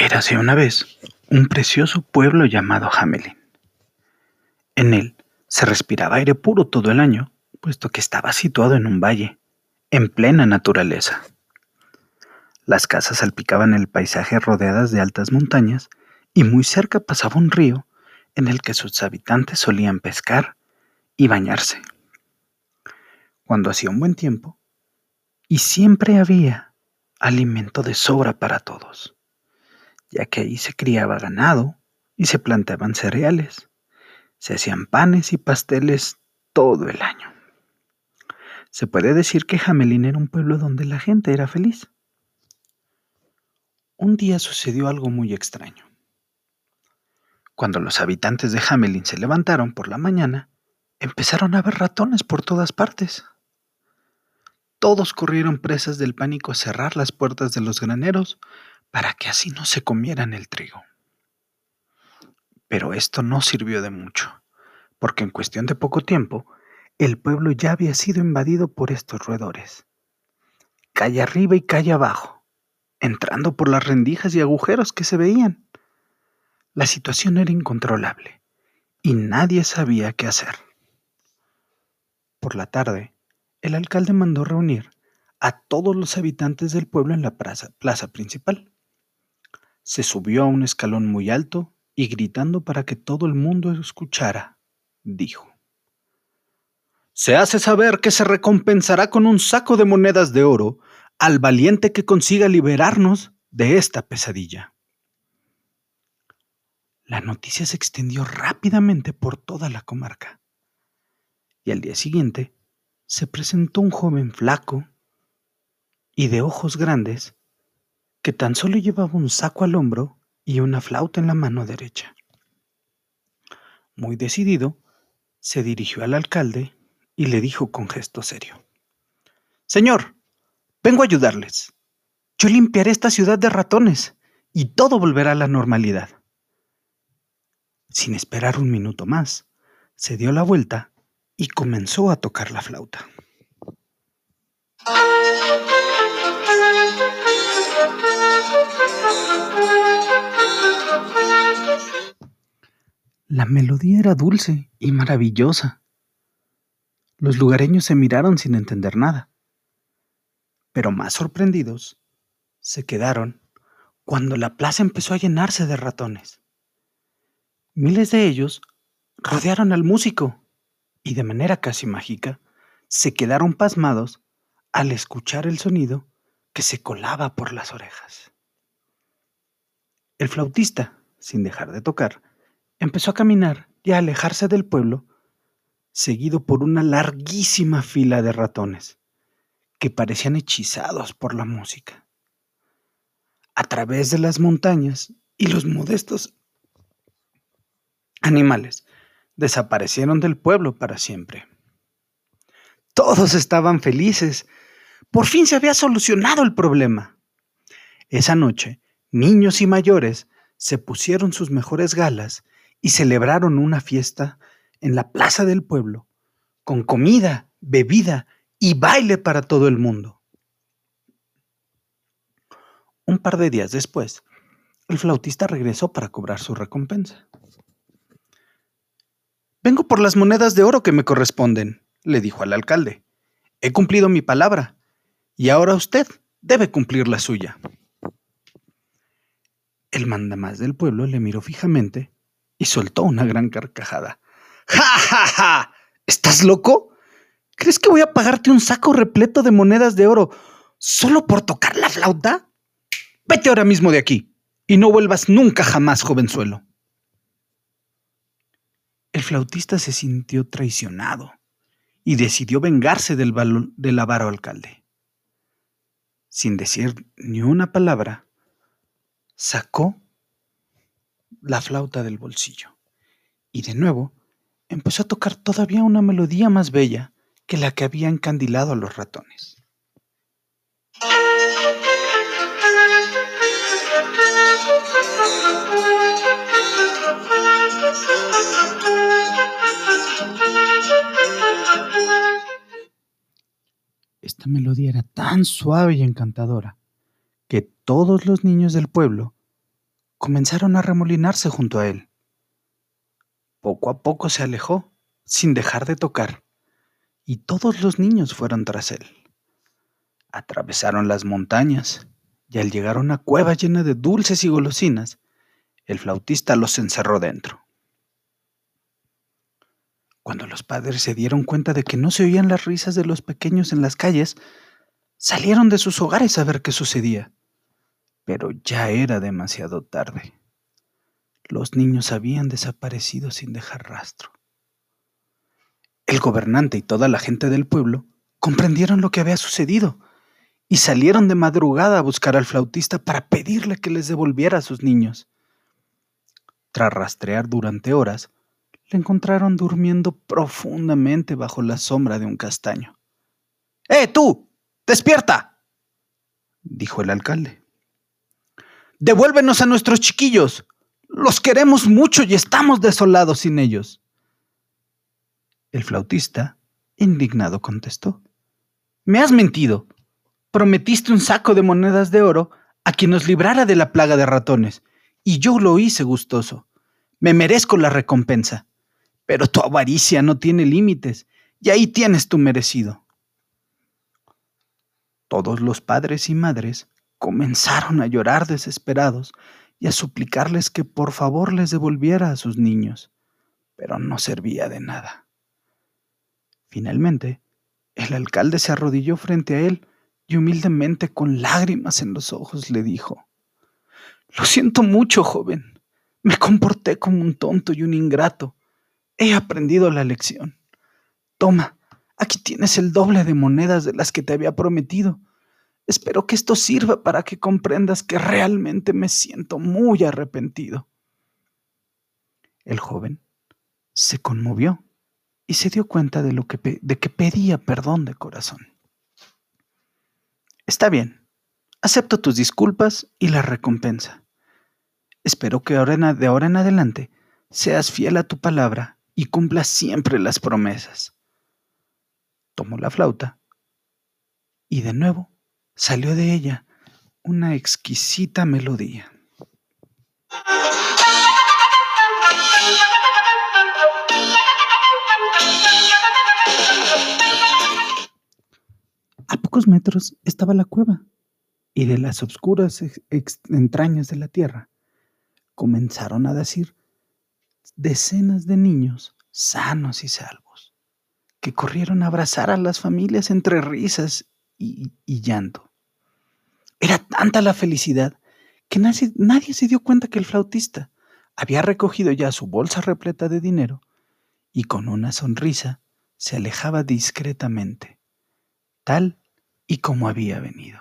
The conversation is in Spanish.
Érase una vez un precioso pueblo llamado Hamelin. En él se respiraba aire puro todo el año, puesto que estaba situado en un valle, en plena naturaleza. Las casas salpicaban el paisaje rodeadas de altas montañas y muy cerca pasaba un río en el que sus habitantes solían pescar y bañarse. Cuando hacía un buen tiempo, y siempre había alimento de sobra para todos, ya que ahí se criaba ganado y se plantaban cereales, se hacían panes y pasteles todo el año. Se puede decir que Jamelín era un pueblo donde la gente era feliz. Un día sucedió algo muy extraño. Cuando los habitantes de Hamelin se levantaron por la mañana, empezaron a ver ratones por todas partes. Todos corrieron presas del pánico a cerrar las puertas de los graneros para que así no se comieran el trigo. Pero esto no sirvió de mucho, porque en cuestión de poco tiempo, el pueblo ya había sido invadido por estos roedores. Calle arriba y calle abajo, entrando por las rendijas y agujeros que se veían. La situación era incontrolable y nadie sabía qué hacer. Por la tarde, el alcalde mandó reunir a todos los habitantes del pueblo en la plaza, plaza, principal. Se subió a un escalón muy alto y gritando para que todo el mundo escuchara, dijo. Se hace saber que se recompensará con un saco de monedas de oro al valiente que consiga liberarnos de esta pesadilla. La noticia se extendió rápidamente por toda la comarca. Y al día siguiente se presentó un joven flaco y de ojos grandes que tan solo llevaba un saco al hombro y una flauta en la mano derecha. Muy decidido, se dirigió al alcalde y le dijo con gesto serio, Señor, vengo a ayudarles. Yo limpiaré esta ciudad de ratones y todo volverá a la normalidad. Sin esperar un minuto más, se dio la vuelta y comenzó a tocar la flauta. La melodía era dulce y maravillosa. Los lugareños se miraron sin entender nada, pero más sorprendidos se quedaron cuando la plaza empezó a llenarse de ratones. Miles de ellos rodearon al músico y de manera casi mágica se quedaron pasmados al escuchar el sonido que se colaba por las orejas. El flautista, sin dejar de tocar, empezó a caminar y a alejarse del pueblo, seguido por una larguísima fila de ratones que parecían hechizados por la música. A través de las montañas y los modestos animales desaparecieron del pueblo para siempre. Todos estaban felices. Por fin se había solucionado el problema. Esa noche, niños y mayores se pusieron sus mejores galas y celebraron una fiesta en la plaza del pueblo, con comida, bebida y baile para todo el mundo. Un par de días después, el flautista regresó para cobrar su recompensa. Vengo por las monedas de oro que me corresponden, le dijo al alcalde. He cumplido mi palabra, y ahora usted debe cumplir la suya. El mandamás del pueblo le miró fijamente y soltó una gran carcajada. ¡Ja, ja, ja! ¿Estás loco? ¿Crees que voy a pagarte un saco repleto de monedas de oro solo por tocar la flauta? Vete ahora mismo de aquí y no vuelvas nunca jamás, jovenzuelo. El flautista se sintió traicionado y decidió vengarse del, del avaro alcalde. Sin decir ni una palabra, sacó la flauta del bolsillo y de nuevo empezó a tocar todavía una melodía más bella que la que había encandilado a los ratones. Esta melodía era tan suave y encantadora que todos los niños del pueblo comenzaron a remolinarse junto a él. Poco a poco se alejó, sin dejar de tocar, y todos los niños fueron tras él. Atravesaron las montañas, y al llegar a una cueva llena de dulces y golosinas, el flautista los encerró dentro. Cuando los padres se dieron cuenta de que no se oían las risas de los pequeños en las calles, salieron de sus hogares a ver qué sucedía. Pero ya era demasiado tarde. Los niños habían desaparecido sin dejar rastro. El gobernante y toda la gente del pueblo comprendieron lo que había sucedido y salieron de madrugada a buscar al flautista para pedirle que les devolviera a sus niños. Tras rastrear durante horas, le encontraron durmiendo profundamente bajo la sombra de un castaño. ¡Eh, tú! ¡Despierta! dijo el alcalde. Devuélvenos a nuestros chiquillos. Los queremos mucho y estamos desolados sin ellos. El flautista, indignado, contestó. Me has mentido. Prometiste un saco de monedas de oro a quien nos librara de la plaga de ratones, y yo lo hice gustoso. Me merezco la recompensa. Pero tu avaricia no tiene límites, y ahí tienes tu merecido. Todos los padres y madres comenzaron a llorar desesperados y a suplicarles que por favor les devolviera a sus niños, pero no servía de nada. Finalmente, el alcalde se arrodilló frente a él y humildemente con lágrimas en los ojos le dijo, Lo siento mucho, joven. Me comporté como un tonto y un ingrato, He aprendido la lección. Toma, aquí tienes el doble de monedas de las que te había prometido. Espero que esto sirva para que comprendas que realmente me siento muy arrepentido. El joven se conmovió y se dio cuenta de, lo que, de que pedía perdón de corazón. Está bien, acepto tus disculpas y la recompensa. Espero que de ahora en adelante seas fiel a tu palabra y cumpla siempre las promesas. Tomó la flauta y de nuevo salió de ella una exquisita melodía. A pocos metros estaba la cueva, y de las oscuras entrañas de la tierra comenzaron a decir decenas de niños sanos y salvos, que corrieron a abrazar a las familias entre risas y, llanto. Tanta la felicidad que nadie, nadie se dio cuenta que el flautista había recogido ya su bolsa repleta de dinero y con una sonrisa se alejaba discretamente, tal y como había venido.